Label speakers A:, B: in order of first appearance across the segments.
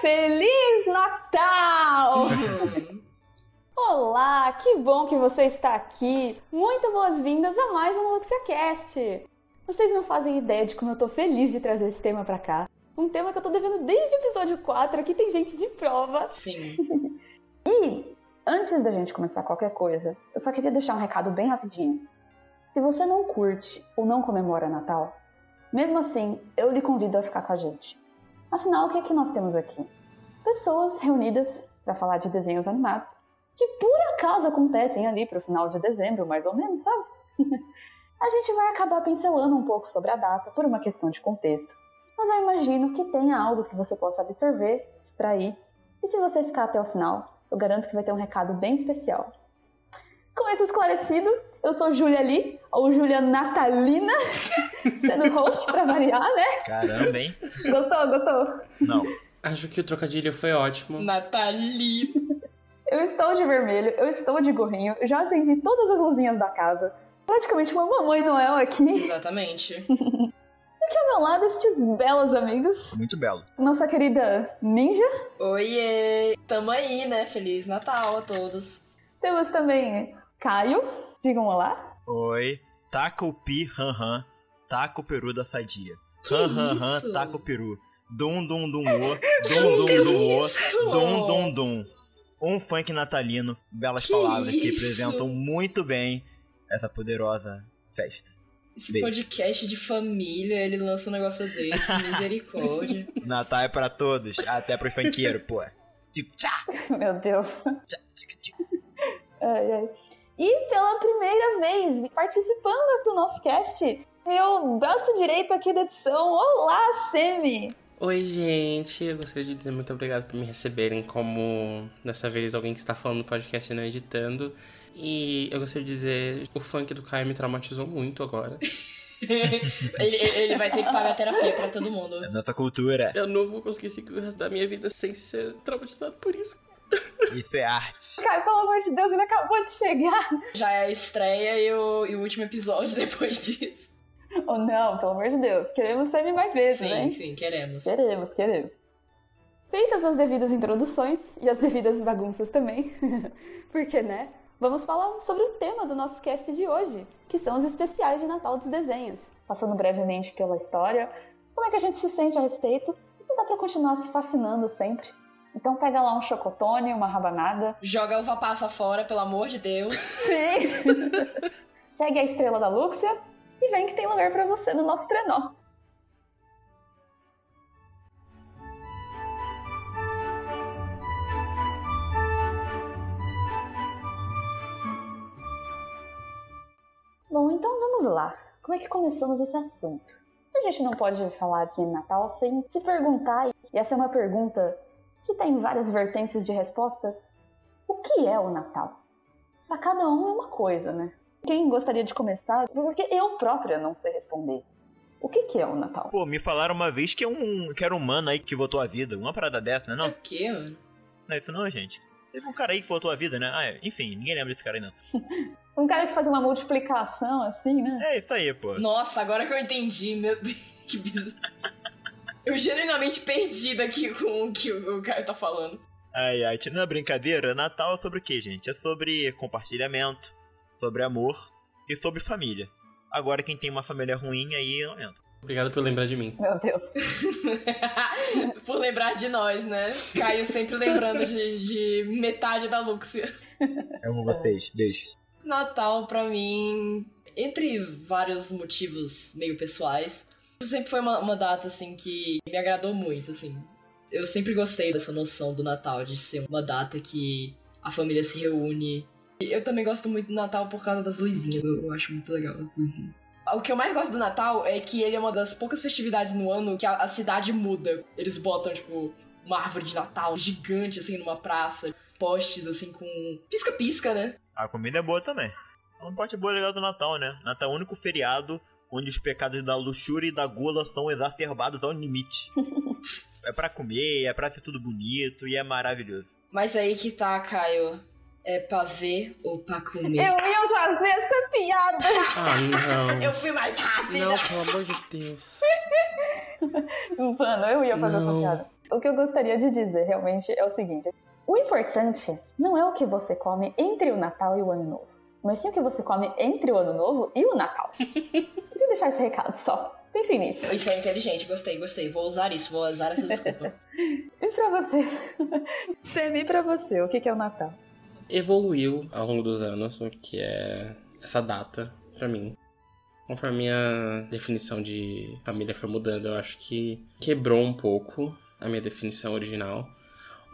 A: Feliz Natal! Olá, que bom que você está aqui. Muito boas-vindas a mais um LuxiaCast. Vocês não fazem ideia de como eu tô feliz de trazer esse tema pra cá. Um tema que eu tô devendo desde o episódio 4, aqui tem gente de prova.
B: Sim.
A: E antes da gente começar qualquer coisa, eu só queria deixar um recado bem rapidinho. Se você não curte ou não comemora Natal, mesmo assim, eu lhe convido a ficar com a gente. Afinal, o que é que nós temos aqui? Pessoas reunidas para falar de desenhos animados que por acaso acontecem ali pro final de dezembro, mais ou menos, sabe? a gente vai acabar pincelando um pouco sobre a data por uma questão de contexto. Mas eu imagino que tenha algo que você possa absorver, extrair, e se você ficar até o final, eu garanto que vai ter um recado bem especial. Com isso esclarecido, eu sou Júlia Lee, ou Júlia Natalina, sendo host pra variar, né?
C: Caramba, hein?
A: Gostou, gostou?
C: Não.
D: Acho que o trocadilho foi ótimo.
B: Nathalie.
A: Eu estou de vermelho, eu estou de gorrinho, já acendi todas as luzinhas da casa. Praticamente uma mamãe Noel aqui.
B: Exatamente.
A: Aqui ao meu lado, estes belos amigos.
C: Muito belo.
A: Nossa querida Ninja.
B: Oiê. Tamo aí, né? Feliz Natal a todos.
A: Temos também Caio. Digam olá.
C: Oi. Taca o pi, ran ran. Taca o peru da sadia.
B: Que
C: Ran ran
B: isso?
C: ran, taca o peru. Dum dum dum o. Dum dum dum o. Dum dum dum. Um funk natalino. Belas
B: Que
C: palavras que
B: isso?
C: representam muito bem essa poderosa festa.
B: Esse
C: Beijo.
B: podcast de família, ele lança um negócio desse, misericórdia.
C: Natal é pra todos, até pros funkeiros, pô. Tchá,
A: Meu Deus. Ai, ai. E pela primeira vez participando do nosso cast, meu braço direito aqui da edição. Olá, Semi!
D: Oi, gente. Eu gostaria de dizer muito obrigado por me receberem como, dessa vez, alguém que está falando no podcast e não editando. E eu gostaria de dizer, o funk do Caio me traumatizou muito agora.
B: ele, ele vai ter que pagar terapia pra todo mundo.
C: É nossa cultura.
D: Eu não vou conseguir seguir o resto da minha vida sem ser traumatizado por isso.
C: Isso é arte.
A: Caio, pelo amor de Deus, ele acabou de chegar.
B: Já é a estreia e o, e o último episódio depois disso.
A: Oh, não, pelo amor de Deus. Queremos Semi mais vezes,
B: Sim,
A: né?
B: sim, queremos.
A: Queremos, queremos. Feitas as devidas introduções e as devidas bagunças também, porque, né? Vamos falar sobre o tema do nosso cast de hoje, que são os especiais de Natal dos desenhos. Passando brevemente pela história, como é que a gente se sente a respeito e se dá pra continuar se fascinando sempre. Então pega lá um chocotone, uma rabanada.
B: Joga a uva passa fora, pelo amor de Deus.
A: Sim! Segue a estrela da Luxia e vem que tem lugar pra você no nosso trenó. Bom, então vamos lá. Como é que começamos esse assunto? A gente não pode falar de Natal sem se perguntar, e essa é uma pergunta que tem várias vertentes de resposta. O que é o Natal? Para cada um é uma coisa, né? Quem gostaria de começar? Porque eu própria não sei responder. O que, que é o Natal?
C: Pô, me falaram uma vez que, é um, que era um mano aí que votou a vida. Uma parada dessa, né?
B: É
C: Não,
B: o quê, mano?
C: não é isso não, gente. Teve um cara aí que votou a vida, né? Ah, é. enfim, ninguém lembra desse cara aí, não.
A: Um cara que fazia uma multiplicação assim, né?
C: É isso aí, pô.
B: Nossa, agora que eu entendi, meu Deus, que bizarro. Eu genuinamente perdida aqui com o que o Caio tá falando.
C: Ai, ai, tirando a brincadeira, Natal é sobre o que, gente? É sobre compartilhamento, sobre amor e sobre família. Agora, quem tem uma família ruim, aí não entra.
D: Obrigado por lembrar de mim.
A: Meu Deus.
B: Por lembrar de nós, né? Caio sempre lembrando de, de metade da Luxia.
C: Amo vocês, beijo.
B: Natal, pra mim, entre vários motivos meio pessoais, sempre foi uma, uma data, assim, que me agradou muito, assim. Eu sempre gostei dessa noção do Natal, de ser uma data que a família se reúne. Eu também gosto muito do Natal por causa das luzinhas. Eu, eu acho muito legal as luzinhas. O que eu mais gosto do Natal é que ele é uma das poucas festividades no ano que a, a cidade muda. Eles botam, tipo, uma árvore de Natal gigante, assim, numa praça. Postes, assim, com pisca-pisca, né?
C: A comida é boa também. É uma parte boa legal do Natal, né? Natal é o único feriado onde os pecados da luxúria e da gula são exacerbados ao limite. é pra comer, é pra ser tudo bonito e é maravilhoso.
B: Mas aí que tá, Caio. É pra ver ou pra comer?
A: Eu ia fazer essa piada!
D: Ah, não.
B: Eu fui mais rápida!
D: Não, pelo amor de Deus.
A: Mano, eu ia fazer essa
D: Não.
A: piada. O que eu gostaria de dizer realmente é o seguinte: o importante não é o que você come entre o Natal e o Ano Novo, mas sim o que você come entre o Ano Novo e o Natal. Queria deixar esse recado só. Pensem nisso.
B: Isso é inteligente, gostei, gostei. Vou usar isso, vou usar essa desculpa.
A: e pra você? Semi, pra você, o que é o Natal?
D: Evoluiu ao longo dos anos o que é essa data pra mim. Conforme a minha definição de família foi mudando, eu acho que quebrou um pouco a minha definição original.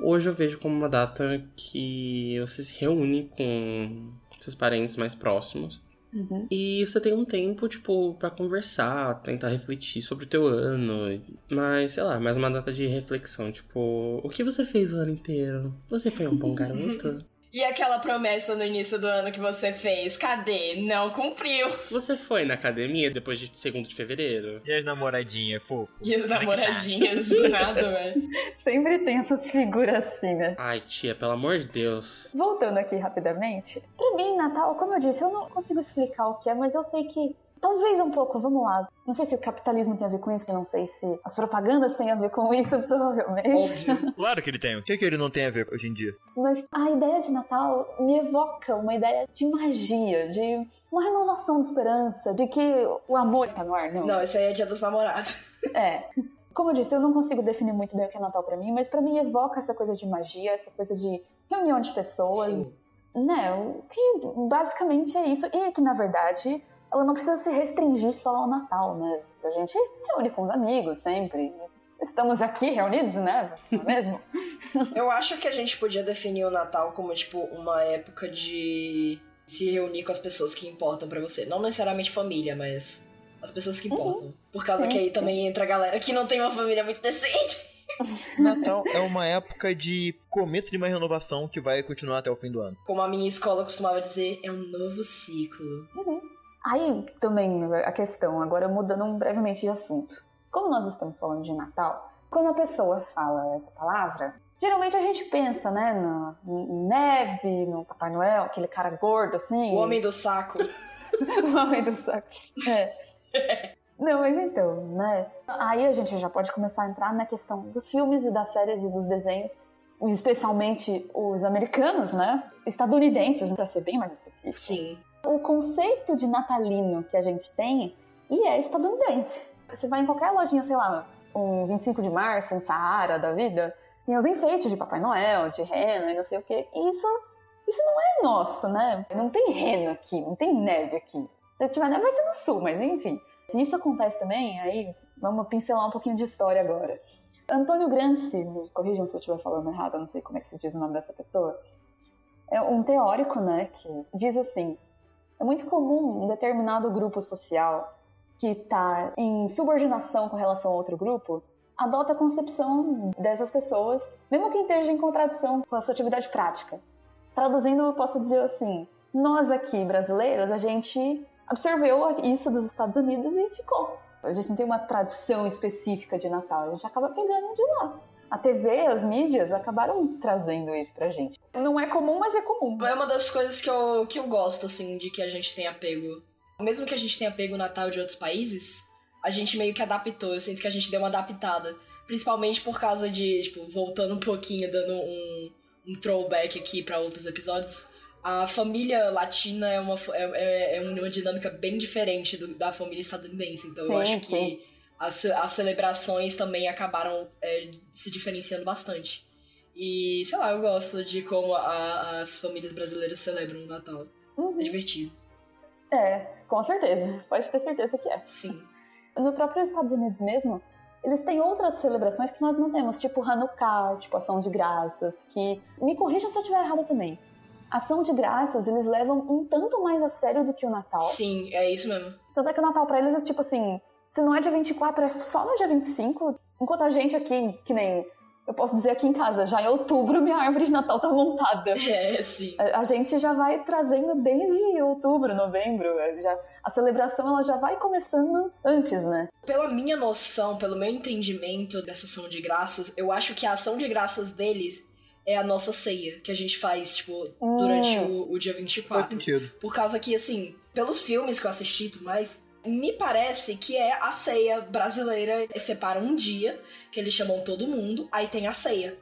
D: Hoje eu vejo como uma data que você se reúne com seus parentes mais próximos.
A: Uhum.
D: E você tem um tempo, tipo, para conversar, tentar refletir sobre o teu ano. Mas, sei lá, mais uma data de reflexão. Tipo, o que você fez o ano inteiro? Você foi um bom garoto?
B: E aquela promessa no início do ano que você fez, cadê? Não cumpriu.
D: Você foi na academia depois de 2 de fevereiro?
C: E as namoradinhas, fofo?
B: E as
C: é tá?
B: namoradinhas do nada, velho.
A: Sempre tem essas figuras assim, né?
D: Ai, tia, pelo amor de Deus.
A: Voltando aqui rapidamente, pra mim, Natal, como eu disse, eu não consigo explicar o que é, mas eu sei que talvez um pouco, vamos lá. Não sei se o capitalismo tem a ver com isso, não sei se as propagandas têm a ver com isso, provavelmente.
B: Óbvio.
C: Claro que ele tem. O que, que ele não tem a ver hoje em dia?
A: Mas a ideia de Natal me evoca uma ideia de magia, de uma renovação de esperança, de que o amor está no ar, não?
B: Não, esse aí é dia dos namorados.
A: É. Como eu disse, eu não consigo definir muito bem o que é Natal pra mim, mas pra mim evoca essa coisa de magia, essa coisa de reunião de pessoas,
B: Sim.
A: né? O que basicamente é isso. E que, na verdade, ela não precisa se restringir só ao Natal, né? A gente reúne com os amigos sempre. Estamos aqui reunidos, né? Não é mesmo?
B: Eu acho que a gente podia definir o Natal como, tipo, uma época de se reunir com as pessoas que importam pra você. Não necessariamente família, mas as pessoas que importam. Por causa
A: Sim.
B: que aí também entra a galera que não tem uma família muito decente.
C: Natal é uma época de começo de uma renovação que vai continuar até o fim do ano.
B: Como a minha escola costumava dizer, é um novo ciclo.
A: Aí também a questão, agora mudando brevemente de assunto. Como nós estamos falando de Natal, quando a pessoa fala essa palavra, geralmente a gente pensa, né, na neve, no Papai Noel, aquele cara gordo assim.
B: O homem do saco.
A: o homem do saco. É. Não, mas então, né? Aí a gente já pode começar a entrar na questão dos filmes e das séries e dos desenhos, especialmente os americanos, né? Estadunidenses, pra ser bem mais específico.
B: Sim.
A: O conceito de natalino que a gente tem, e é estadunidense. Você vai em qualquer lojinha, sei lá, um 25 de março, em Saara da vida, tem os enfeites de Papai Noel, de rena e não sei o quê. E isso, isso não é nosso, né? Não tem rena aqui, não tem neve aqui. Se tiver neve vai ser no sul, mas enfim. Se isso acontece também, aí vamos pincelar um pouquinho de história agora. Antônio Gramsci, me corrijam se eu estiver falando errado, eu não sei como é que se diz o nome dessa pessoa, é um teórico, né, que diz assim, é muito comum um determinado grupo social que está em subordinação com relação a outro grupo adota a concepção dessas pessoas, mesmo que esteja em contradição com a sua atividade prática. Traduzindo, eu posso dizer assim: nós aqui brasileiros, a gente absorveu isso dos Estados Unidos e ficou. A gente não tem uma tradição específica de Natal, a gente acaba pegando de lá. A TV, as mídias acabaram trazendo isso pra gente. Não é comum, mas é comum.
B: É uma das coisas que eu, que eu gosto, assim, de que a gente tem apego. Mesmo que a gente tenha apego Natal de outros países, a gente meio que adaptou. Eu sinto que a gente deu uma adaptada. Principalmente por causa de, tipo, voltando um pouquinho, dando um, um throwback aqui pra outros episódios. A família latina é uma, é, é- é uma dinâmica bem diferente do- da família estadunidense. Então eu
A: Sim,
B: acho
A: sim.
B: que as, as celebrações também acabaram é, se diferenciando bastante. E, sei lá, eu gosto de como a- as famílias brasileiras celebram o Natal.
A: Uhum.
B: É divertido.
A: É, com certeza. Pode ter certeza que é.
B: Sim.
A: No próprio Estados Unidos mesmo, eles têm outras celebrações que nós não temos, tipo Hanukkah, tipo Ação de Graças, que... Me corrijam se eu estiver errada também. Ação de Graças, eles levam um tanto mais a sério do que o Natal.
B: Sim, é isso mesmo.
A: Tanto é que o Natal pra eles é tipo assim, se não é dia 24, é só no dia 25, enquanto a gente aqui, que nem... Eu posso dizer aqui em casa, já em outubro minha árvore de Natal tá montada.
B: É, sim.
A: A a gente já vai trazendo desde outubro, novembro. Já, a celebração ela já vai começando antes, né?
B: Pela minha noção, pelo meu entendimento dessa ação de graças, eu acho que a ação de graças deles é a nossa ceia, que a gente faz, tipo, durante
A: Hum.
B: o, o dia
C: Faz
B: 24.
C: sentido.
B: Por causa que, assim, pelos filmes que eu assisti e tudo mais, Me parece que é a ceia brasileira. Eles separam um dia, que eles chamam todo mundo, aí tem a ceia.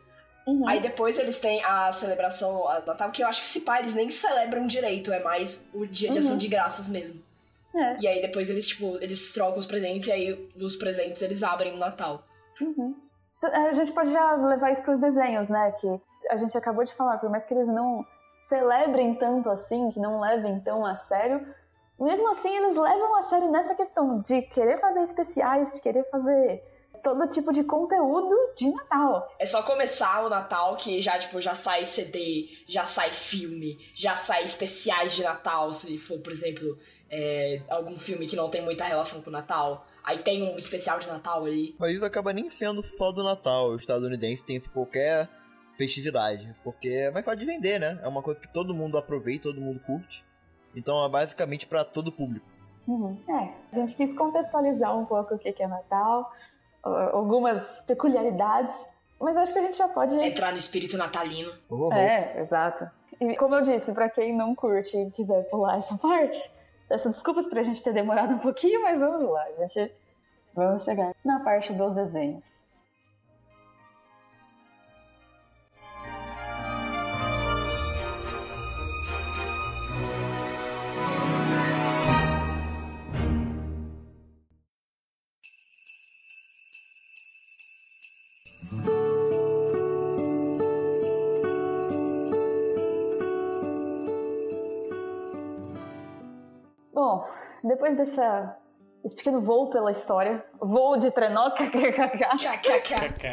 A: Uhum.
B: Aí depois eles têm a celebração a Natal, que eu acho que se pá, eles nem celebram direito, é mais o dia de ação
A: Uhum.
B: de graças mesmo.
A: É.
B: E aí depois eles, tipo, eles trocam os presentes e aí os presentes eles abrem o Natal.
A: Uhum. A gente pode já levar isso para os desenhos, né? Que a gente acabou de falar, por mais que eles não celebrem tanto assim, que não levem tão a sério, mesmo assim eles levam a sério nessa questão de querer fazer especiais, de querer fazer todo tipo de conteúdo de Natal.
B: É só começar o Natal que já, tipo, já sai CD, já sai filme, já sai especiais de Natal, se for, por exemplo, é, algum filme que não tem muita relação com o Natal. Aí tem um especial de Natal ali.
C: Mas isso acaba nem sendo só do Natal. O estadunidense tem qualquer festividade. Porque é mais fácil de vender, né? É uma coisa que todo mundo aproveita, todo mundo curte. Então é basicamente pra todo público.
A: Uhum. É, a gente quis contextualizar um pouco o que é Natal, algumas peculiaridades, mas acho que a gente já pode.
B: Entrar no espírito natalino.
C: Oh, oh.
A: É, exato. E como eu disse, pra quem não curte e quiser pular essa parte, peço desculpas pra gente ter demorado um pouquinho, mas vamos lá, a gente vamos chegar na parte dos desenhos. Bom, depois dessa, desse pequeno voo pela história, voo de trenó, kkk,
B: KKK.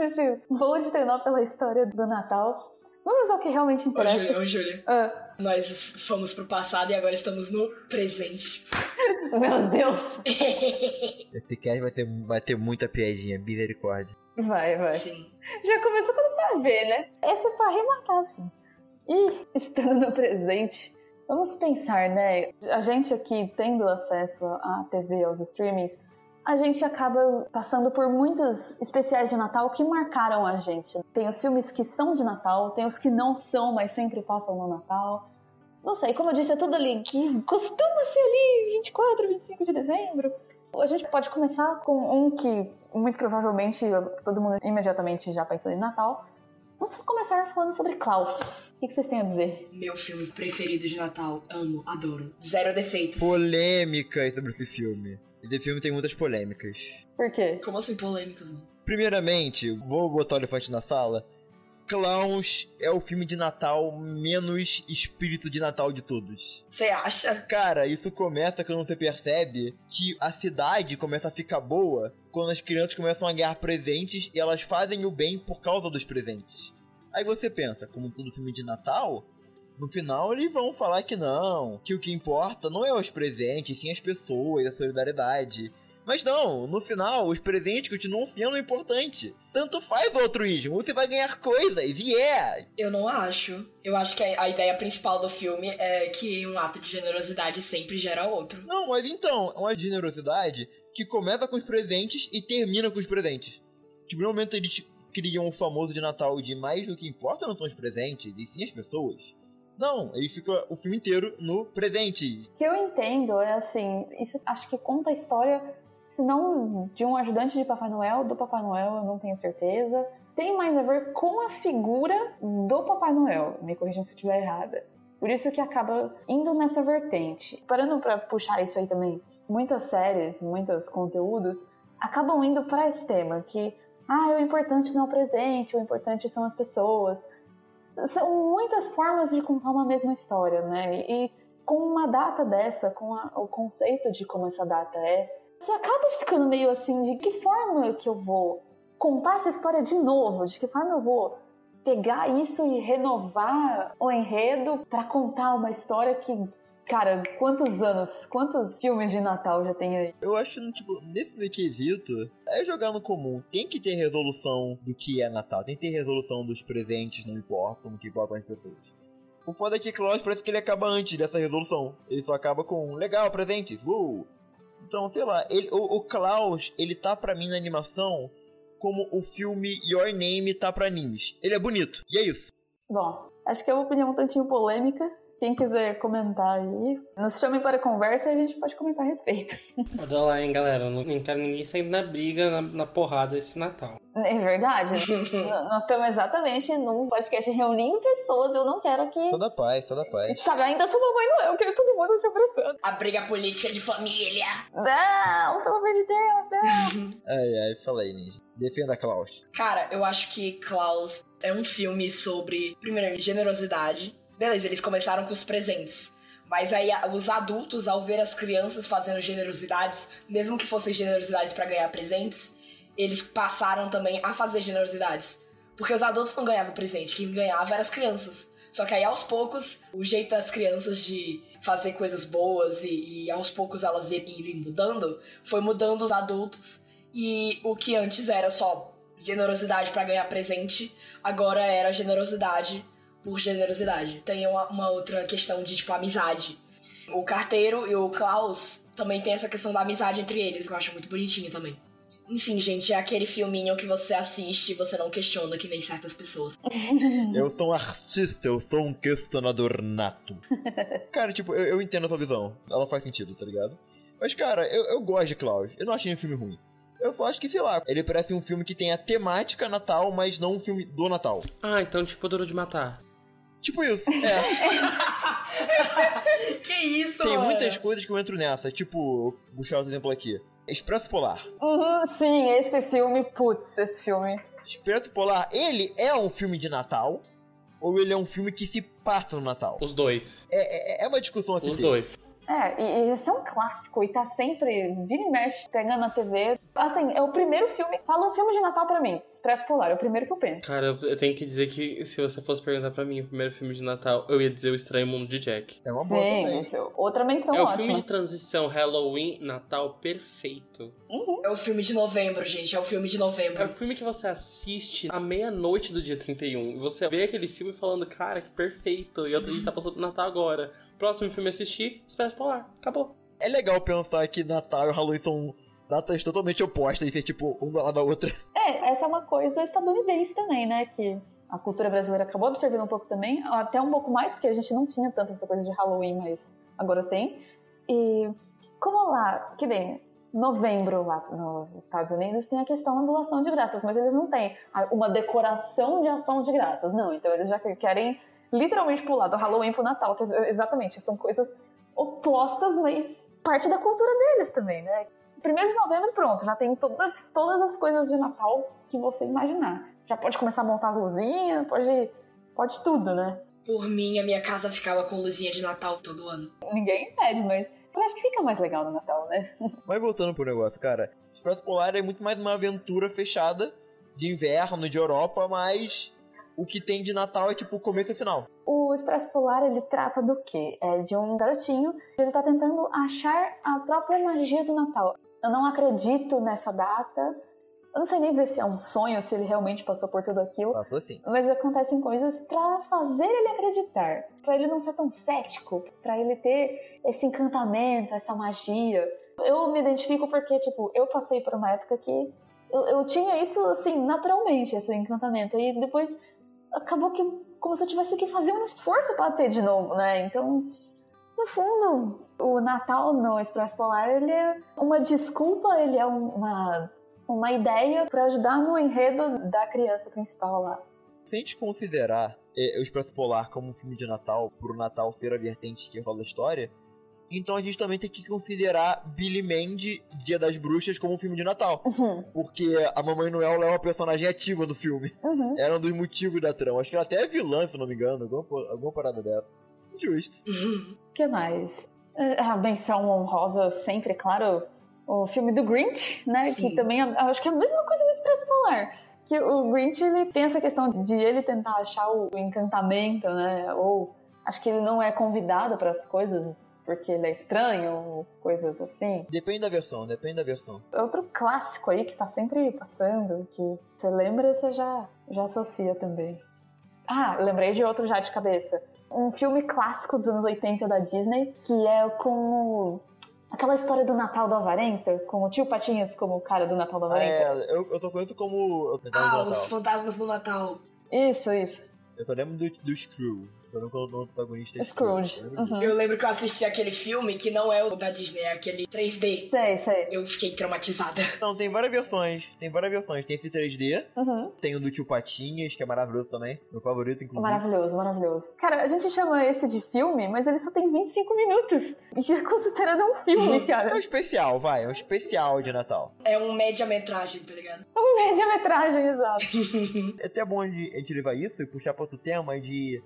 A: esse voo de trenó pela história do Natal, vamos ao que realmente
B: Ô,
A: interessa.
B: Júlia, ô, Júlia.
A: Ah,
B: Nós fomos pro passado e agora estamos no presente.
A: meu Deus!
C: Esse cast vai ter, vai ter muita piadinha, misericórdia.
A: Vai, vai.
B: Sim.
A: Já começou quando pra ver, né? Essa é pra arrematar, assim. E, estando no presente, vamos pensar, né? A gente aqui, tendo acesso à TV, aos streamings, a gente acaba passando por muitos especiais de Natal que marcaram a gente. Tem os filmes que são de Natal, tem os que não são, mas sempre passam no Natal. Não sei, como eu disse, é tudo ali que costuma ser ali 24, 25 de dezembro. A gente pode começar com um que muito provavelmente todo mundo imediatamente já pensou em Natal. Vamos começar falando sobre Klaus. O que vocês têm a dizer?
B: Meu filme preferido de Natal. Amo, adoro. Zero defeitos.
C: Polêmicas sobre esse filme. Esse filme tem muitas polêmicas.
A: Por quê?
B: Como assim polêmicas? mano?
C: Primeiramente, vou botar o elefante na sala. Clowns é o filme de Natal menos espírito de Natal de todos.
B: Você acha?
C: Cara, isso começa quando você percebe que a cidade começa a ficar boa quando as crianças começam a ganhar presentes e elas fazem o bem por causa dos presentes. Aí você pensa, como todo filme de Natal, no final eles vão falar que não, que o que importa não é os presentes, sim as pessoas, a solidariedade. Mas não, no final os presentes continuam sendo importantes. Tanto faz o altruísmo, você vai ganhar coisas, e é!
B: Eu não acho. Eu acho que a a ideia principal do filme é que um ato de generosidade sempre gera outro.
C: Não, mas então, é uma generosidade que começa com os presentes e termina com os presentes. Tipo, no momento eles criam o famoso de Natal de mais do que importa não são os presentes, e sim as pessoas. Não, ele fica o filme inteiro no presente.
A: O que eu entendo é assim, isso acho que conta a história, se não de um ajudante de Papai Noel, do Papai Noel, eu não tenho certeza. Tem mais a ver com a figura do Papai Noel. Me corrijam se eu estiver errada. Por isso que acaba indo nessa vertente. Parando pra puxar isso aí também, muitas séries, muitos conteúdos acabam indo pra esse tema que ah, o importante não é o presente, o importante são as pessoas. São muitas formas de contar uma mesma história, né? E com uma data dessa, com a- o conceito de como essa data é, você acaba ficando meio assim, de que forma que eu vou contar essa história de novo? De que forma eu vou pegar isso e renovar o enredo pra contar uma história que, cara, quantos anos, quantos filmes de Natal já tem aí?
C: Eu acho tipo, nesse quesito, é jogar no comum. Tem que ter resolução do que é Natal. Tem que ter resolução dos presentes, não importam, o que importam as pessoas. O foda é que Klaus parece que ele acaba antes dessa resolução. Ele só acaba com, legal, presentes, uh! Então, sei lá, ele, o, o Klaus, ele tá pra mim na animação como o filme Your Name tá pra animes. Ele é bonito, e é isso.
A: Bom, acho que é uma opinião um tantinho polêmica. Quem quiser comentar aí, nos chamem para conversa e a gente pode comentar a respeito.
D: Olha lá, hein, galera. Não, quero ninguém saindo na briga, na, na porrada esse Natal.
A: É verdade. Nós estamos exatamente num podcast reunindo pessoas. Eu não quero que.
C: Sou da paz, sou da paz.
A: Sabe, ainda sou mamãe Noel, eu quero todo mundo se abraçando.
B: A briga política de família.
A: Não, pelo amor de Deus, não.
C: Ai, ai, fala aí, Ninja. Defenda Klaus.
B: Cara, eu acho que Klaus é um filme sobre, primeiro, generosidade. Beleza, eles começaram com os presentes. Mas aí os adultos, ao ver as crianças fazendo generosidades, mesmo que fossem generosidades pra ganhar presentes, eles passaram também a fazer generosidades. Porque os adultos não ganhavam presente, quem ganhava eram as crianças. Só que aí aos poucos, o jeito das crianças de fazer coisas boas e, e aos poucos elas irem mudando, foi mudando os adultos. E o que antes era só generosidade pra ganhar presente, agora era generosidade por generosidade. Tem uma, uma outra questão de, tipo, amizade. O carteiro e o Klaus também tem essa questão da amizade entre eles, que eu acho muito bonitinho também. Enfim, gente, é aquele filminho que você assiste e você não questiona que nem certas pessoas.
C: Eu sou um artista, eu sou um questionador nato. cara, tipo, eu, eu entendo a sua visão. Ela faz sentido, tá ligado? Mas, cara, eu, eu gosto de Klaus. Eu não achei um filme ruim. Eu só acho que, sei lá, ele parece um filme que tem a temática Natal, mas não um filme do Natal.
D: Ah, então tipo Duro de Matar.
C: Tipo isso. É.
B: que isso,
C: tem
B: mano?
C: muitas coisas que eu entro nessa. Tipo, vou puxar outro exemplo aqui. Expresso Polar.
A: Uhum, sim, esse filme, putz, esse filme.
C: Expresso Polar, ele é um filme de Natal? Ou ele é um filme que se passa no Natal?
D: Os dois.
C: É, é, é uma discussão a se
D: Os dois.
A: É, e, esse é um clássico e tá sempre, vira e mexe, pegando na TV. Assim, é o primeiro filme. Fala um filme de Natal pra mim. Expresso Polar, é o primeiro que eu penso.
D: Cara, eu- tenho que dizer que se você fosse perguntar pra mim o primeiro filme de Natal, eu ia dizer O Estranho Mundo de Jack.
C: É uma boa
A: Sim,
C: também.
A: esse- outra menção
D: é o
A: ótima.
D: filme de transição Halloween, Natal perfeito.
B: É o filme de novembro, gente. É o filme de
D: É
B: novembro.
D: o filme que você assiste à meia-noite do dia 31. E você vê aquele filme falando, cara, que perfeito. E a gente tá passando pro Natal agora. Próximo filme a assistir, Expresso Polar. Acabou.
C: É legal pensar que Natal e Halloween são datas totalmente opostas e ser tipo um do lado da outra.
A: É, essa é uma coisa estadunidense também, né? Que a cultura brasileira acabou absorvendo um pouco também, até um pouco mais, porque a gente não tinha tanto essa coisa de Halloween, mas agora tem. E como lá, que bem, novembro lá nos Estados Unidos tem a questão da ação de graças, mas eles não têm uma decoração de ação de graças, não. Então eles já querem literalmente pular do Halloween pro Natal, que é- exatamente são coisas opostas, mas parte da cultura deles também, né? Primeiro de novembro, pronto, já tem toda, todas as coisas de Natal que você imaginar. Já pode começar a montar as luzinhas, pode, pode tudo, né?
B: Por mim, a minha casa ficava com luzinha de Natal todo ano.
A: Ninguém impede, mas parece que fica mais legal no Natal, né?
C: Mas voltando pro negócio, cara, Expresso Polar é muito mais uma aventura fechada de inverno, de Europa, mas o que tem de Natal é tipo o começo e o final.
A: O Expresso Polar, ele trata do quê? É de um garotinho, ele tá tentando achar a própria magia do Natal. Eu não acredito nessa data. Eu não sei nem dizer se é um sonho, se ele realmente passou por tudo aquilo.
C: Passou assim.
A: Mas acontecem coisas pra fazer ele acreditar, Pra ele não ser tão cético, pra ele ter esse encantamento, essa magia. Eu me identifico porque, tipo, eu passei por uma época que eu, eu tinha isso, assim, naturalmente, esse encantamento. E depois acabou que, como se eu tivesse que fazer um esforço pra ter de novo, né? Então, no fundo, o Natal no Expresso Polar, ele é uma desculpa, ele é um- uma, uma ideia pra ajudar no enredo da criança principal lá.
C: Se a gente considerar é, o Expresso Polar como um filme de Natal, por o Natal ser a vertente que rola a história, então a gente também tem que considerar Billy Mandy, Dia das Bruxas, como um filme de Natal.
A: Uhum,
C: Porque a Mamãe Noel é uma personagem ativa do filme.
A: uhum.
C: Era um dos motivos da trama. Acho que ela até é vilã, se não me engano. Alguma, alguma parada dessa. Justo.
A: O que mais? É, A menção honrosa sempre, claro, o filme do Grinch, né?
B: Sim.
A: Que também é- acho que é a mesma coisa do Expresso Polar. Que o Grinch, ele tem essa questão de ele tentar achar o encantamento, né? Ou acho que ele não é convidado para as coisas porque ele é estranho, ou coisas assim.
C: Depende da versão, depende da versão.
A: Outro clássico aí que tá sempre passando, que você lembra e você já, já associa também. Ah, lembrei de outro já de cabeça. Um filme clássico dos anos 80 da Disney, que é com o- aquela história do Natal do Avarenta, com o tio Patinhas como o cara do Natal do
C: Ah,
A: Avarenta.
C: é, eu, eu só conheço como. Natal
B: Ah, os fantasmas do Natal.
A: Isso, isso.
C: Eu só lembro do, do Screw. Quando o nome do protagonista é
A: Scrooge.
C: Eu.
A: Uhum.
B: Eu lembro que eu assisti aquele filme que não é o da Disney, é aquele 3D.
A: Sei, sei.
B: Eu fiquei traumatizada.
C: Não, tem várias versões. Tem várias versões. Tem esse 3D,
A: Uhum.
C: tem o do tio Patinhas, que é maravilhoso também. Meu favorito, inclusive.
A: Maravilhoso, maravilhoso. Cara, a gente chama esse de filme, mas ele só tem 25 minutos. E é considerado um filme,
C: É um
A: cara.
C: especial, vai. É um especial de Natal.
B: É um média-metragem, tá ligado?
A: É uma média-metragem, exato.
C: É até bom de- a gente levar isso e puxar pra outro tema de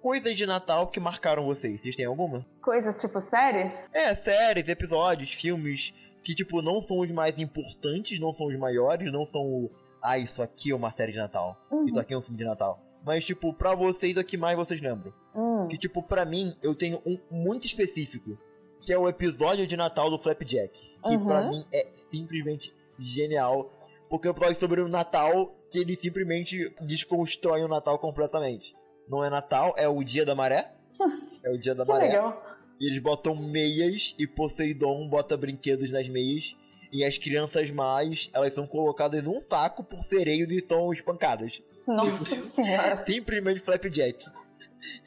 C: coisas de Natal que marcaram vocês. Vocês têm alguma?
A: Coisas tipo séries?
C: É, séries, episódios, filmes que, tipo, não são os mais importantes, não são os maiores, não são o. Ah, isso aqui é uma série de Natal.
A: Uhum.
C: Isso aqui é um filme de Natal. Mas, tipo, pra vocês, o que mais vocês lembram?
A: Hum.
C: Que, tipo, pra mim, eu tenho um muito específico. Que é o episódio de Natal do Flapjack. Que
A: Uhum.
C: pra mim é simplesmente genial. Porque é um episódio sobre o Natal que ele simplesmente desconstrói o Natal completamente. Não é Natal, é o dia da maré. É o dia da maré.
A: legal.
C: E eles botam meias e Poseidon bota brinquedos nas meias. E as crianças mais, elas são colocadas num saco por sereios e são espancadas.
A: Nossa senhora.
C: Simplesmente Flapjack.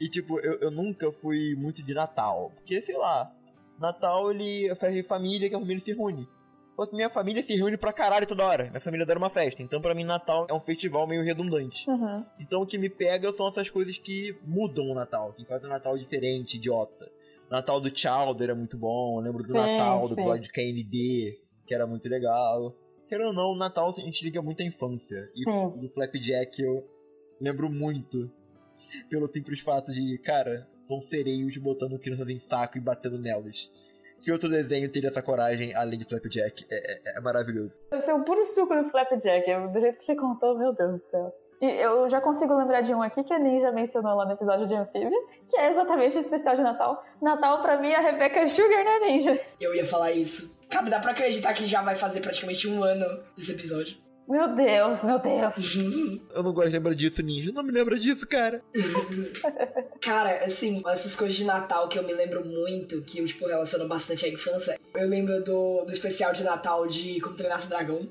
C: E tipo, eu, eu nunca fui muito de Natal. Porque, sei lá, Natal ele é festa de família que a família se reúne. Só que minha família se reúne pra caralho toda hora. Minha família adora uma festa. Então pra mim Natal é um festival meio redundante.
A: Uhum.
C: Então o que me pega são essas coisas que mudam o Natal, que fazem o Natal diferente, idiota. Natal do Chowder é muito bom, eu lembro do
A: Sim,
C: Natal, do
A: sim.
C: episódio de KND, que era muito legal. Querendo ou não, o Natal a gente liga muito à infância. E
A: Sim.
C: do Flapjack eu lembro muito. Pelo simples fato de, cara, são sereios botando crianças em saco e batendo nelas. Que outro desenho teria essa coragem além de Flapjack? É, é- é maravilhoso.
A: Esse é o puro suco do Flapjack. Do jeito que você contou, meu Deus do céu. E eu já consigo lembrar de um aqui que a Ninja mencionou lá no episódio de Anfíbia, que é exatamente o especial de Natal. Natal, pra mim, a Rebecca Sugar, né, Ninja?
B: Eu ia falar isso. Cara, dá pra acreditar que já vai fazer praticamente um ano esse episódio.
A: Meu Deus, meu Deus.
C: Eu não gosto de lembrar disso, Ninja. Não me lembra disso, cara.
B: Cara, assim, essas coisas de Natal que eu me lembro muito, que eu, tipo, relaciono bastante à infância. Eu lembro do, do especial de Natal de Como Treinar Seu Dragão.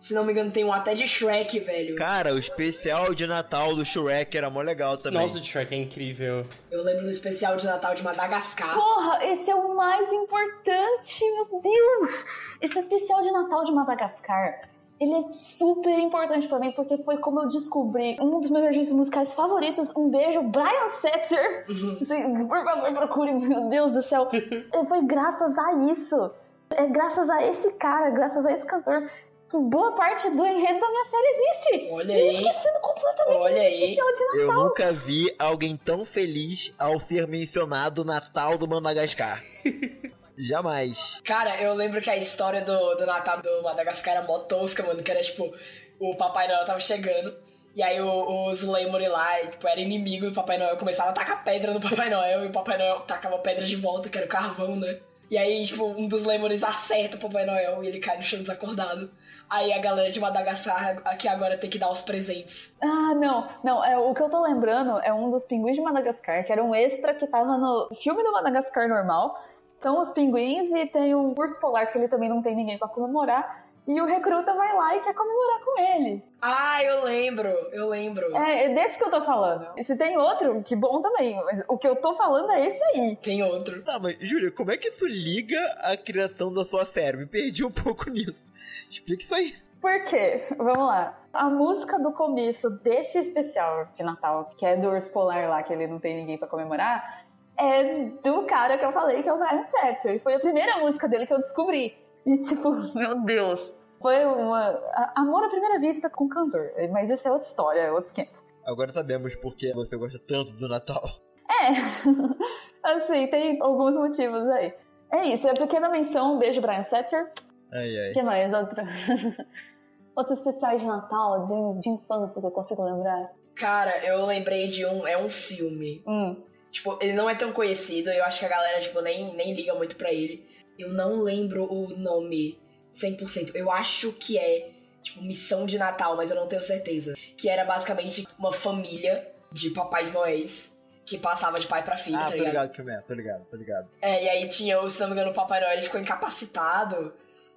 B: Se não me engano, tem um até de Shrek, velho.
C: Cara, o especial de Natal do Shrek era mó legal também.
D: Nossa, o Shrek é incrível.
B: Eu lembro do especial de Natal de Madagascar.
A: Porra, esse é o mais importante, meu Deus! Esse especial de Natal de Madagascar, ele é super importante pra mim, porque foi como eu descobri um dos meus artistas musicais favoritos. Um beijo, Brian Setzer! Assim, Por favor, procure, meu Deus do céu. Foi graças a isso. É graças a esse cara, graças a esse cantor, que boa parte do enredo da minha série existe.
B: Olha aí.
A: esquecendo completamente
B: Olha
A: desse
B: aí.
A: especial de
C: Eu nunca vi alguém tão feliz ao ser mencionado o Natal do Madagascar. Jamais.
B: Cara, eu lembro que a história do, do Natal do Madagascar era mó tosca, mano. Que era tipo, o Papai Noel tava chegando. E aí o- os Lemuri lá, tipo, era inimigo do Papai Noel. Começava a tacar pedra no Papai Noel. E o Papai Noel tacava pedra de volta, que era o carvão, né? E aí, tipo, um dos Lemures acerta o Papai Noel e ele cai no chão desacordado. Aí a galera de Madagascar aqui agora tem que dar os presentes.
A: Ah, não, não, é, o que eu tô lembrando é um dos pinguins de Madagascar, que era um extra que tava no filme do Madagascar normal. São os pinguins e tem um urso polar que ele também não tem ninguém pra comemorar. E o recruta vai lá e quer comemorar com ele.
B: Ah, eu lembro, eu lembro.
A: É, é desse que eu tô falando. E se tem outro, que bom também. Mas o que eu tô falando é esse aí.
B: Tem outro.
C: Tá, mas Júlia, como é que isso liga à criação da sua série? Me perdi um pouco nisso. Explica isso aí.
A: Por quê? Vamos lá. A música do começo desse especial de Natal, que é do urso polar lá, que ele não tem ninguém pra comemorar, é do cara que eu falei, que é o Brian Setzer. E Foi a primeira música dele que eu descobri. E tipo, meu Deus. Foi uma. Amor à primeira vista com cantor. Mas isso é outra história, é outros 500.
C: Agora sabemos por que você gosta tanto do Natal.
A: É. assim, tem alguns motivos aí. É isso, é a pequena menção. Um beijo, Brian Setzer.
C: Ai, ai.
A: O que mais? Outro... Outros especiais de Natal, de, de infância que eu consigo lembrar.
B: Cara, eu lembrei de um. É um filme.
A: Hum.
B: Tipo, ele não é tão conhecido, eu acho que a galera, tipo, nem, nem liga muito pra ele. Eu não lembro o nome 100%. Eu acho que é, tipo, Missão de Natal, mas eu não tenho certeza. Que era basicamente uma família de papais noéis que passava de pai pra filho,
C: Ah,
B: tá
C: tô
B: ligado?
C: ligado que é, tô ligado, tô ligado.
B: É, e aí tinha, o- se não me engano, o Papai Noel ele ficou incapacitado.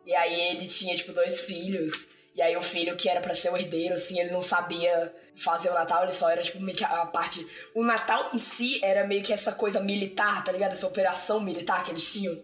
B: E aí ele tinha, tipo, dois filhos. E aí o filho, que era para ser o herdeiro, assim, ele não sabia fazer o Natal, ele só era, tipo, meio que a parte... O Natal em si era meio que essa coisa militar, tá ligado? Essa operação militar que eles tinham.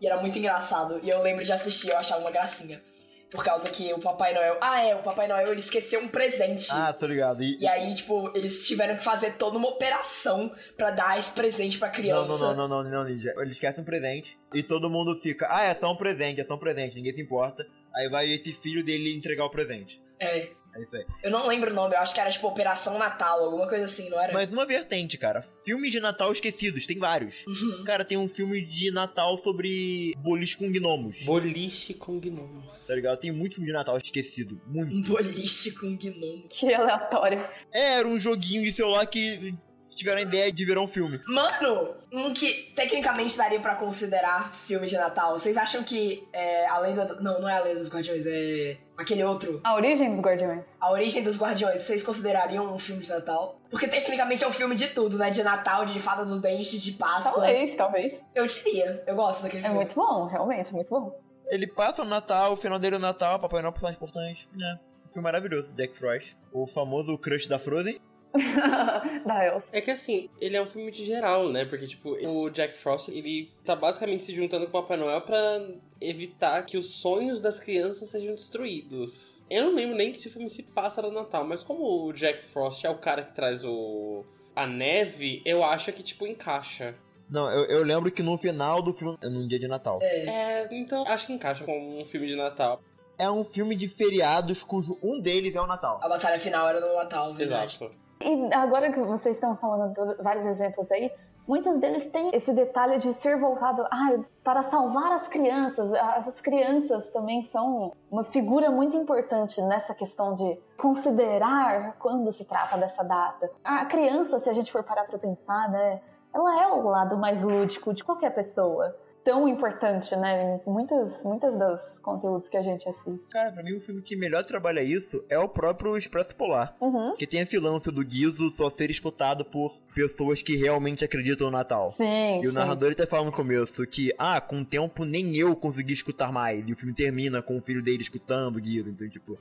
B: E era muito engraçado. E eu lembro de assistir, eu achava uma gracinha. Por causa que o Papai Noel... Ah, é, o Papai Noel, ele esqueceu um presente.
C: Ah, tô ligado. E,
B: E aí, tipo, eles tiveram que fazer toda uma operação pra dar esse presente pra
C: Não,
B: criança.
C: não, não, não, não, não, Ninja. Ele esquece um presente e todo mundo fica, ah, é um presente, é um presente, ninguém se importa. Aí vai esse filho dele entregar o presente.
B: É.
C: É isso aí.
B: Eu não lembro o nome, eu acho que era, tipo, Operação Natal, alguma coisa assim, não era?
C: Mas uma vertente, cara. Filmes de Natal esquecidos, tem vários.
B: Uhum.
C: Cara, tem um filme de Natal sobre boliche com gnomos.
D: Boliche com gnomos.
C: Tá ligado? Tem muito filme de Natal esquecido. Muito.
B: Boliche com gnomo.
A: Que aleatório.
C: É, era um joguinho de celular que tiveram a ideia de virar um filme.
B: Mano, um que tecnicamente daria pra considerar filme de Natal. Vocês acham que é, a lenda. do- Não, não é a lenda dos Guardiões, é. Aquele outro.
A: A origem dos Guardiões.
B: A Origem dos Guardiões, vocês considerariam um filme de Natal? Porque tecnicamente é um filme de tudo, né? De Natal, de Fada dos Dentes, de Páscoa.
A: Talvez, talvez.
B: Eu diria. Eu gosto daquele
A: É
B: filme.
A: muito bom, realmente, muito bom.
C: Ele passa o Natal, o final dele é o Natal, Papai Noel é um personagem importante. né? Um filme maravilhoso, Jack Frost. O famoso crush da Frozen.
A: da Elsa.
D: É que assim, ele é um filme de geral, né? Porque, tipo, o Jack Frost, ele tá basicamente se juntando com o Papai Noel pra evitar que os sonhos das crianças sejam destruídos. Eu não lembro nem que esse filme se passa no Natal, mas como o Jack Frost é o cara que traz o... a neve, eu acho que, tipo, encaixa.
C: Não, eu, eu lembro que no final do filme, é num dia de Natal.
B: É.
D: É, então acho que encaixa com um filme de Natal.
C: É um filme de feriados cujo um deles é o Natal.
B: A batalha final era no Natal, verdade.
D: Exato.
A: E agora que vocês estão falando de vários exemplos aí, muitos deles têm esse detalhe de ser voltado ah, para salvar as crianças. As crianças também são uma figura muito importante nessa questão de considerar quando se trata dessa data. A criança, se a gente for parar para pensar, né, ela é o lado mais lúdico de qualquer pessoa. Tão importante, né, em muitas, muitas das conteúdos que a gente assiste.
C: Cara, pra mim o filme que melhor trabalha isso é o próprio Expresso Polar.
A: Uhum.
C: Que tem esse lance do Guizo só ser escutado por pessoas que realmente acreditam no Natal.
A: Sim,
C: E o
A: sim.
C: narrador ele até fala no começo que, ah, com o tempo nem eu consegui escutar mais. E o filme termina com o filho dele escutando o Guido. Então, tipo,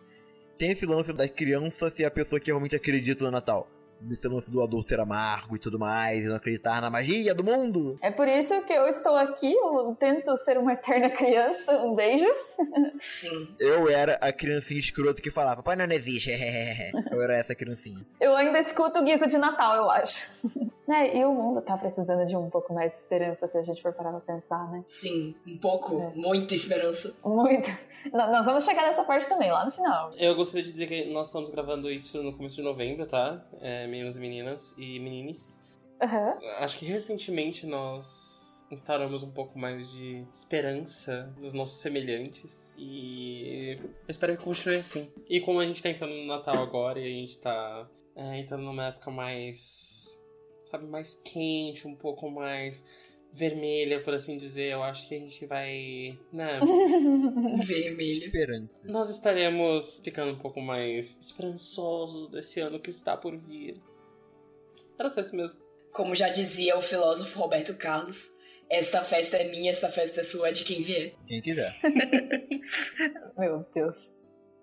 C: tem esse lance da criança ser a pessoa que realmente acredita no Natal. Nesse lance do adulto ser amargo e tudo mais, e não acreditar na magia do mundo.
A: É por isso que eu estou aqui, eu tento ser uma eterna criança. Um beijo.
B: Sim.
C: Eu era a criancinha escrota que falava, papai não existe, Eu era essa criancinha.
A: Eu ainda escuto o guiso de Natal, eu acho. né? E o mundo tá precisando de um pouco mais de esperança, se a gente for parar pra pensar, né?
B: Sim. Um pouco.
A: É.
B: Muita esperança.
A: Muito. Nó- Nós vamos chegar nessa parte também, lá no final.
D: Eu gostaria de dizer que nós estamos gravando isso no começo de novembro, tá? É, meninos e meninas e menines.
A: Aham.
D: Acho que recentemente nós instauramos um pouco mais de esperança nos nossos semelhantes e eu espero que continue assim. E como a gente tá entrando no Natal agora e a gente tá é, entrando numa época mais, sabe, mais quente, um pouco mais vermelha, por assim dizer, eu acho que a gente vai, né,
B: Vermelho.
C: Esperança.
D: nós estaremos ficando um pouco mais esperançosos desse ano que está por vir. Era só isso mesmo.
B: Como já dizia o filósofo Roberto Carlos, esta festa é minha, esta festa é sua, é de quem vier.
C: Quem quiser.
A: Meu Deus.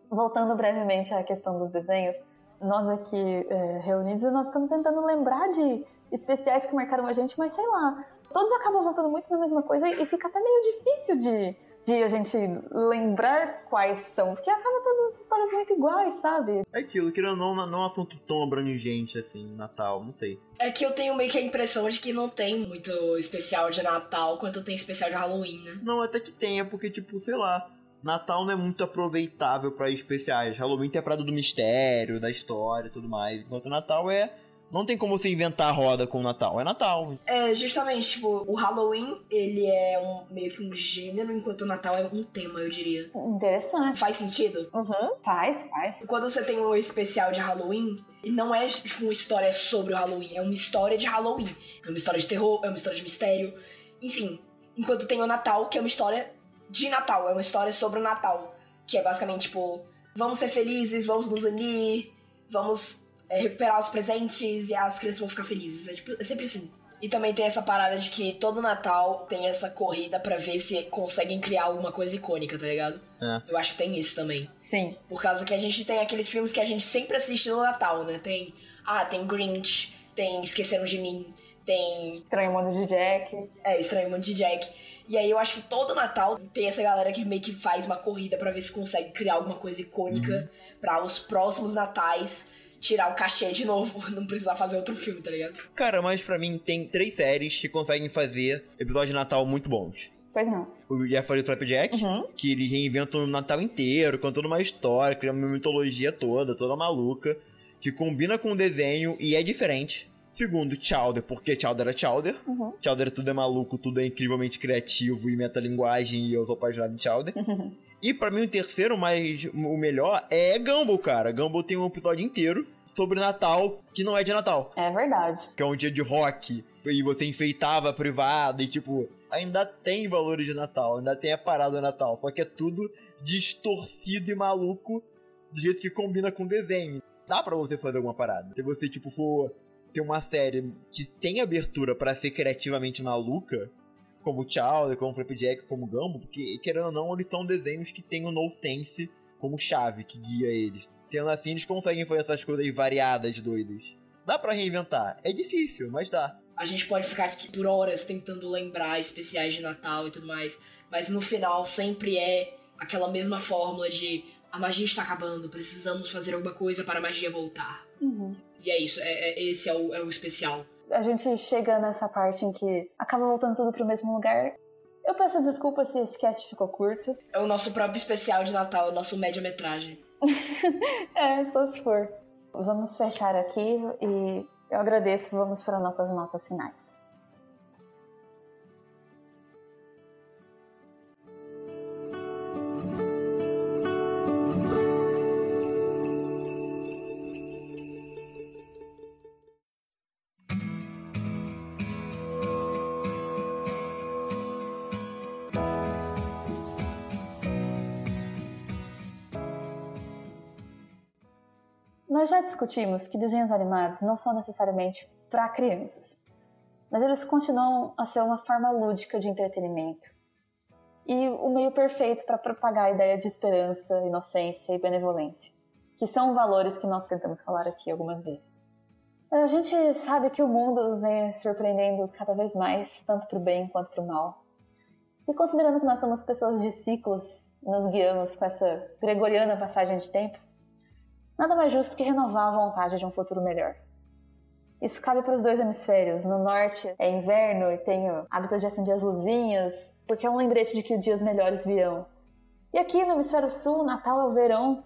A: Voltando brevemente à questão dos desenhos, nós aqui é, reunidos, nós estamos tentando lembrar de especiais que marcaram a gente, mas sei lá, todos acabam voltando muito na mesma coisa e fica até meio difícil de, de a gente lembrar quais são, porque acabam todas as histórias muito iguais, sabe?
C: É aquilo, querendo ou não, não é um assunto tão abrangente assim, Natal, não sei.
B: É que eu tenho meio que a impressão de que não tem muito especial de Natal quanto tem especial de Halloween, né?
C: Não, até que tem, é porque, tipo, sei lá, Natal não é muito aproveitável pra especiais. Halloween tem a parada do mistério, da história e tudo mais. Enquanto Natal é. Não tem como você inventar a roda com o Natal. É Natal.
B: É, justamente, tipo, o Halloween, ele é um, meio que um gênero, enquanto o Natal é um tema, eu diria.
A: Interessante.
B: Faz sentido?
A: Uhum, faz, faz.
B: Quando você tem um especial de Halloween, e não é tipo uma história sobre o Halloween, é uma história de Halloween. É uma história de terror, é uma história de mistério, enfim. Enquanto tem o Natal, que é uma história de Natal, é uma história sobre o Natal. Que é basicamente tipo, vamos ser felizes, vamos nos unir, vamos é, recuperar os presentes e as crianças vão ficar felizes. É, tipo, é sempre assim. E também tem essa parada de que todo Natal tem essa corrida pra ver se conseguem criar alguma coisa icônica, tá ligado?
C: É.
B: Eu acho que tem isso também.
A: Sim.
B: Por causa que a gente tem aqueles filmes que a gente sempre assiste no Natal, né? Tem. Ah, tem Grinch, tem Esqueceram de Mim, tem.
A: Estranho Mundo de Jack.
B: É, Estranho Mundo de Jack. E aí eu acho que todo Natal tem essa galera que meio que faz uma corrida para ver se consegue criar alguma coisa icônica uhum. para os próximos natais tirar o cachê de novo, não precisar fazer outro filme, tá ligado?
C: Cara, mas para mim tem três séries que conseguem fazer episódios de Natal muito bons.
A: Pois não. O
C: do Flapjack,
A: uhum.
C: que ele reinventa o Natal inteiro, contando uma história, cria uma mitologia toda, toda maluca, que combina com o desenho e é diferente. Segundo, Chowder, porque Chowder é Chowder.
A: Uhum.
C: Chowder tudo é maluco, tudo é incrivelmente criativo e metalinguagem, e eu sou apaixonado em Chowder.
A: Uhum.
C: E para mim o terceiro, mas o melhor, é Gumball, cara. Gumball tem um episódio inteiro sobre Natal que não é de Natal.
A: É verdade.
C: Que é um dia de rock, e você enfeitava a privada, e tipo, ainda tem valores de Natal, ainda tem a parada de Natal, só que é tudo distorcido e maluco do jeito que combina com o desenho. Dá para você fazer alguma parada. Se você, tipo, for ser uma série que tem abertura para ser criativamente maluca, como Chowder, como Flapjack, como Gumbo, porque, querendo ou não, eles são desenhos que tem o no sense como chave que guia eles. Sendo assim, eles conseguem fazer essas coisas variadas, doidas. Dá para reinventar. É difícil, mas dá.
B: A gente pode ficar aqui por horas tentando lembrar especiais de Natal e tudo mais, mas no final sempre é aquela mesma fórmula de a magia está acabando, precisamos fazer alguma coisa para a magia voltar.
A: Uhum.
B: E é isso, é, é esse é o, é o especial.
A: A gente chega nessa parte em que acaba voltando tudo pro mesmo lugar. Eu peço desculpa se esse cast ficou curto.
B: É o nosso próprio especial de Natal, o nosso média-metragem.
A: é, só se for. Vamos fechar aqui e eu agradeço. Vamos para nossas notas finais. Nós já discutimos que desenhos animados não são necessariamente para crianças, mas eles continuam a ser uma forma lúdica de entretenimento e o meio perfeito para propagar a ideia de esperança, inocência e benevolência, que são valores que nós tentamos falar aqui algumas vezes. A gente sabe que o mundo vem surpreendendo cada vez mais, tanto para o bem quanto para o mal. E considerando que nós somos pessoas de ciclos, nos guiamos com essa gregoriana passagem de tempo, nada mais justo que renovar a vontade de um futuro melhor. Isso cabe para os dois hemisférios. No norte é inverno e tenho hábito de acender as luzinhas, porque é um lembrete de que dias melhores virão. E aqui no hemisfério sul, Natal é o verão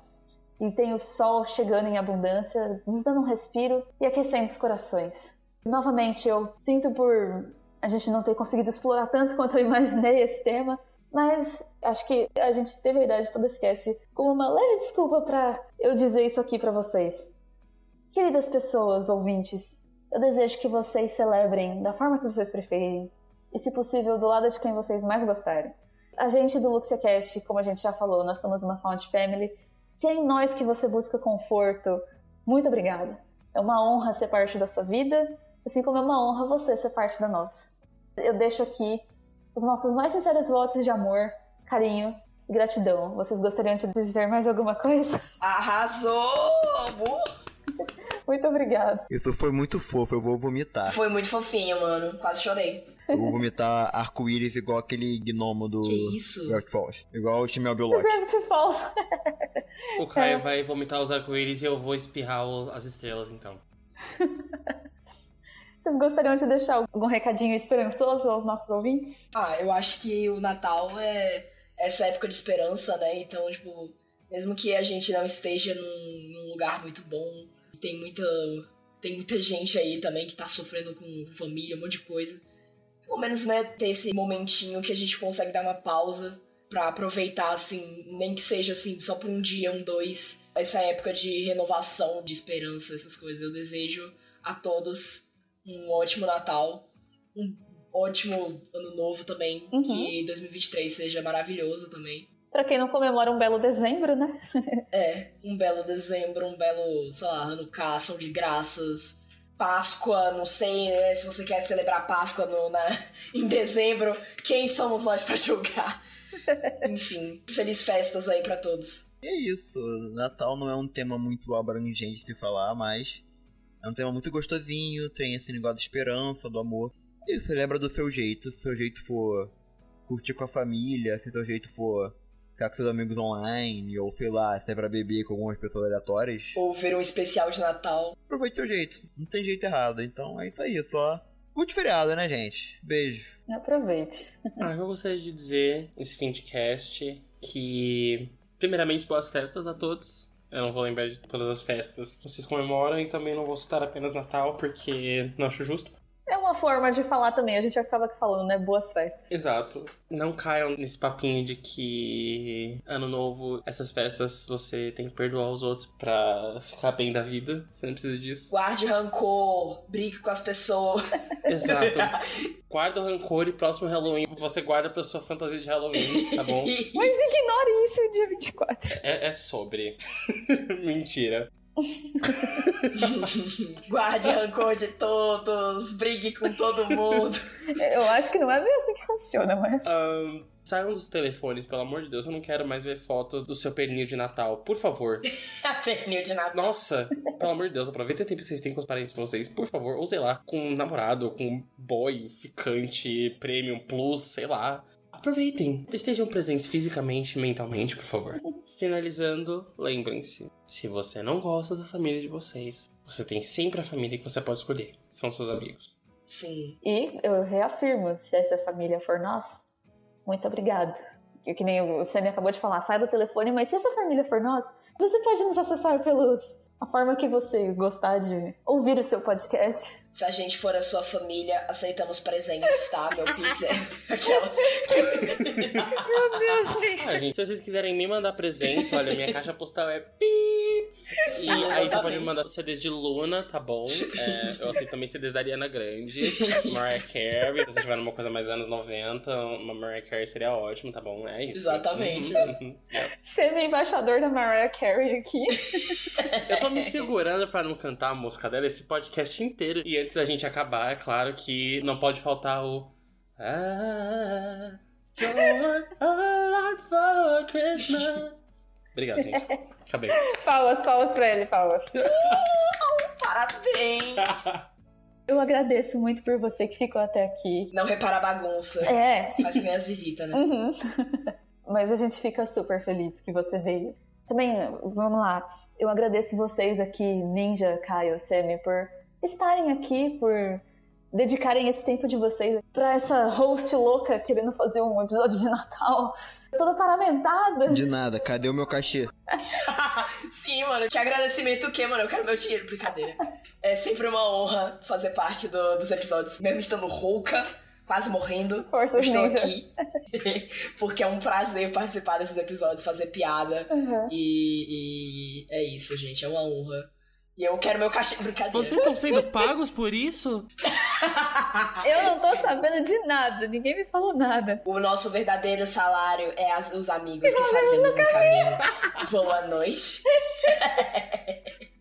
A: e tem o sol chegando em abundância, nos dando um respiro e aquecendo os corações. Novamente, eu sinto por a gente não ter conseguido explorar tanto quanto eu imaginei esse tema, mas acho que a gente teve a ideia de todo esse cast como uma leve desculpa para eu dizer isso aqui para vocês. Queridas pessoas, ouvintes, eu desejo que vocês celebrem da forma que vocês preferirem e, se possível, do lado de quem vocês mais gostarem. A gente do LuxiaCast, como a gente já falou, nós somos uma Found Family. Se é em nós que você busca conforto, muito obrigada. É uma honra ser parte da sua vida, assim como é uma honra você ser parte da nossa. Eu deixo aqui os nossos mais sinceros votos de amor, carinho e gratidão. Vocês gostariam de dizer mais alguma coisa?
B: Arrasou!
A: Muito obrigada.
C: Isso foi muito fofo, eu vou vomitar.
B: Foi muito fofinho, mano. Quase chorei.
C: Eu vou vomitar arco-íris igual aquele gnomo do
B: que isso?
C: Gravity Falls. Igual o Timel Biolock.
A: Gravity Falls.
D: o Caio é. vai vomitar os arco-íris e eu vou espirrar as estrelas, então.
A: Vocês gostariam de deixar algum recadinho esperançoso aos nossos ouvintes?
B: Ah, eu acho que o Natal é essa época de esperança, né? Então, tipo, mesmo que a gente não esteja num, num lugar muito bom, tem muita, tem muita gente aí também que tá sofrendo com família, um monte de coisa. Pelo menos, né, ter esse momentinho que a gente consegue dar uma pausa para aproveitar, assim, nem que seja assim, só por um dia, um, dois, essa época de renovação, de esperança, essas coisas. Eu desejo a todos um ótimo Natal, um ótimo Ano Novo também,
A: uhum.
B: que 2023 seja maravilhoso também.
A: Pra quem não comemora um belo dezembro, né?
B: é, um belo dezembro, um belo, sei lá, ano ação de graças, Páscoa, não sei né, se você quer celebrar Páscoa no, na, em dezembro. Quem somos nós para julgar? Enfim, feliz festas aí para todos.
C: E é isso. Natal não é um tema muito abrangente de falar, mas é um tema muito gostosinho, tem esse negócio de esperança, do amor. E você lembra do seu jeito, se o seu jeito for curtir com a família, se o seu jeito for ficar com seus amigos online, ou sei lá, se é pra beber com algumas pessoas aleatórias.
B: Ou ver um especial de Natal.
C: Aproveite seu jeito, não tem jeito errado. Então é isso aí, só curte feriado, né, gente? Beijo.
A: Aproveite.
D: Ah, eu gostaria de dizer nesse fim de cast que, primeiramente, boas festas a todos. Eu não vou lembrar de todas as festas que vocês comemoram e também não vou citar apenas Natal porque não acho justo.
A: É uma forma de falar também, a gente acaba falando, né? Boas festas.
D: Exato. Não caiam nesse papinho de que ano novo, essas festas, você tem que perdoar os outros pra ficar bem da vida. Você não precisa disso.
B: Guarde rancor, brigue com as pessoas.
D: Exato. Guarda o rancor e próximo Halloween você guarda pra sua fantasia de Halloween, tá bom?
A: Mas ignore isso dia 24.
D: É, é sobre. Mentira.
B: Guarde rancor de todos, brigue com todo mundo.
A: Eu acho que não é bem assim que funciona, mas.
D: Um, saiam dos telefones, pelo amor de Deus. Eu não quero mais ver foto do seu pernil de Natal. Por favor.
B: pernil de Natal.
D: Nossa, pelo amor de Deus, aproveita o tempo que vocês têm com os parentes de vocês. Por favor, ou sei lá, com um namorado, com um boy, ficante, premium, plus, sei lá. Aproveitem. Estejam presentes fisicamente e mentalmente, por favor. Finalizando, lembrem-se: se você não gosta da família de vocês, você tem sempre a família que você pode escolher. São seus amigos.
B: Sim.
A: E eu reafirmo: se essa família for nossa, muito obrigado. E que nem o Sammy acabou de falar, sai do telefone, mas se essa família for nossa, você pode nos acessar pelo a forma que você gostar de ouvir o seu podcast.
B: Se a gente for a sua família, aceitamos presentes, tá? Meu pizza é aquelas.
A: Meu Deus,
D: Ah, gente, se vocês quiserem me mandar presentes, olha, minha caixa postal é pip. E aí você pode me mandar CDs de Luna, tá bom? É, eu aceito também CDs da Ariana Grande, Mariah Carey. Se você tiver uma coisa mais anos 90, uma Mariah Carey seria ótimo, tá bom? É isso.
B: Exatamente.
D: Uhum, uhum.
A: Semi-embaixador da Mariah Carey aqui.
D: Eu tô me segurando pra não cantar a música dela esse podcast inteiro. E antes da gente acabar, é claro que não pode faltar o. I don't want a lot for Christmas. Obrigado, gente. Acabei.
A: Palmas, palmas pra ele, palmas.
B: Parabéns!
A: Eu agradeço muito por você que ficou até aqui.
B: Não repara a bagunça.
A: É,
B: Faz que nem as visitas, né?
A: Uhum. Mas a gente fica super feliz que você veio. Também, vamos lá. Eu agradeço vocês aqui, Ninja, Caio, Semi, por estarem aqui, por dedicarem esse tempo de vocês pra essa host louca querendo fazer um episódio de Natal. Toda paramentada.
C: De nada, cadê o meu cachê?
B: Sim, mano. Que agradecimento o quê, mano? Eu quero meu dinheiro, brincadeira. É sempre uma honra fazer parte do- dos episódios, mesmo estando rouca, quase morrendo. Eu
A: Forças
B: estou
A: Ninja.
B: aqui. Porque é um prazer participar desses episódios, fazer piada.
A: Uhum.
B: E, e é isso, gente. É uma honra. E eu quero meu cachê. Brincadeira.
D: Vocês estão sendo pagos por isso?
A: Eu não tô sabendo de nada, ninguém me falou nada.
B: O nosso verdadeiro salário é as- os amigos que fazemos no caminho. Boa noite.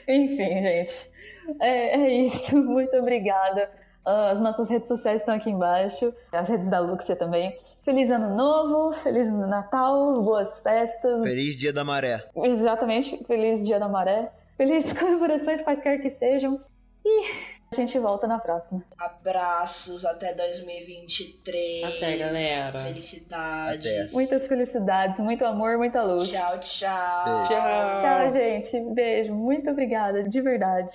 A: Enfim, gente. É, é isso. Muito obrigada. Ah, As nossas redes sociais estão aqui embaixo. As redes da Luxia também. Feliz Ano Novo, Feliz Natal, boas festas.
C: Feliz dia da maré.
A: Exatamente, Feliz Dia da Maré. Feliz comemorações, quaisquer que sejam. E a gente volta na próxima.
B: Abraços até 2023.
D: Até, galera.
B: Felicidades.
C: Até.
A: Muitas felicidades, muito amor, muita luz.
B: Tchau, tchau.
D: Tchau.
A: Tchau, gente. Beijo. Muito obrigada, de verdade.